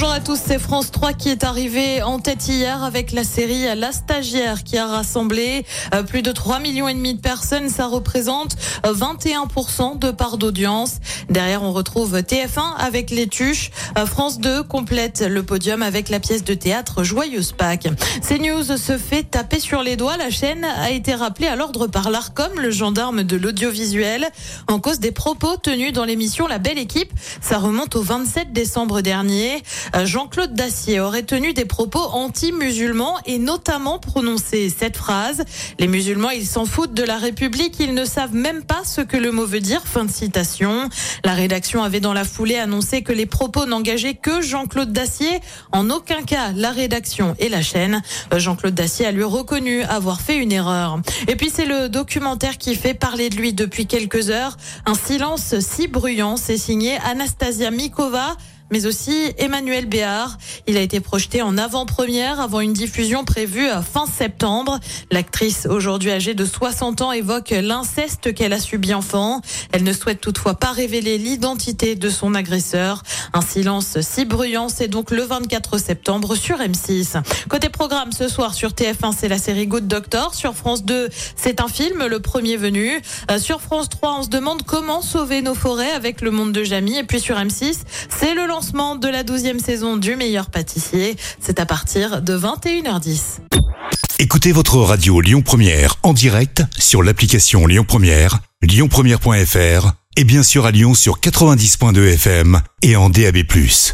Bonjour à tous, c'est France 3 qui est arrivé en tête hier avec la série La Stagiaire qui a rassemblé euh, plus de 3 millions et demi de personnes. Ça représente euh, 21% de part d'audience. Derrière, on retrouve TF1 avec Les Tuches. Euh, France 2 complète le podium avec la pièce de théâtre Joyeuse Pâques. CNews se fait taper sur les doigts. La chaîne a été rappelée à l'ordre par l'ARCOM, le gendarme de l'audiovisuel, en cause des propos tenus dans l'émission La Belle Équipe. Ça remonte au 27 décembre dernier. Euh, Jean-Claude Dacier aurait tenu des propos anti-musulmans et notamment prononcé cette phrase Les musulmans, ils s'en foutent de la République, ils ne savent même pas ce que le mot veut dire. Fin de citation. La rédaction avait dans la foulée annoncé que les propos n'engageaient que Jean-Claude Dacier, en aucun cas la rédaction et la chaîne. Euh, Jean-Claude Dacier a lui reconnu avoir fait une erreur. Et puis c'est le documentaire qui fait parler de lui depuis quelques heures. Un silence si bruyant, c'est signé Anastasia Mikova mais aussi Emmanuel Béard. Il a été projeté en avant-première avant une diffusion prévue à fin septembre. L'actrice, aujourd'hui âgée de 60 ans, évoque l'inceste qu'elle a subi enfant. Elle ne souhaite toutefois pas révéler l'identité de son agresseur. Un silence si bruyant, c'est donc le 24 septembre sur M6. Côté programme, ce soir sur TF1, c'est la série Good Doctor. Sur France 2, c'est un film, le premier venu. Euh, sur France 3, on se demande comment sauver nos forêts avec le monde de Jamie. Et puis sur M6, c'est le lancement de la 12e saison du meilleur pâtissier. C'est à partir de 21h10. Écoutez votre radio Lyon Première en direct sur l'application Lyon Première, lyonpremière.fr et bien sûr à Lyon sur 90.2 FM et en DAB+.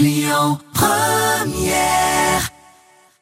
Lyon Première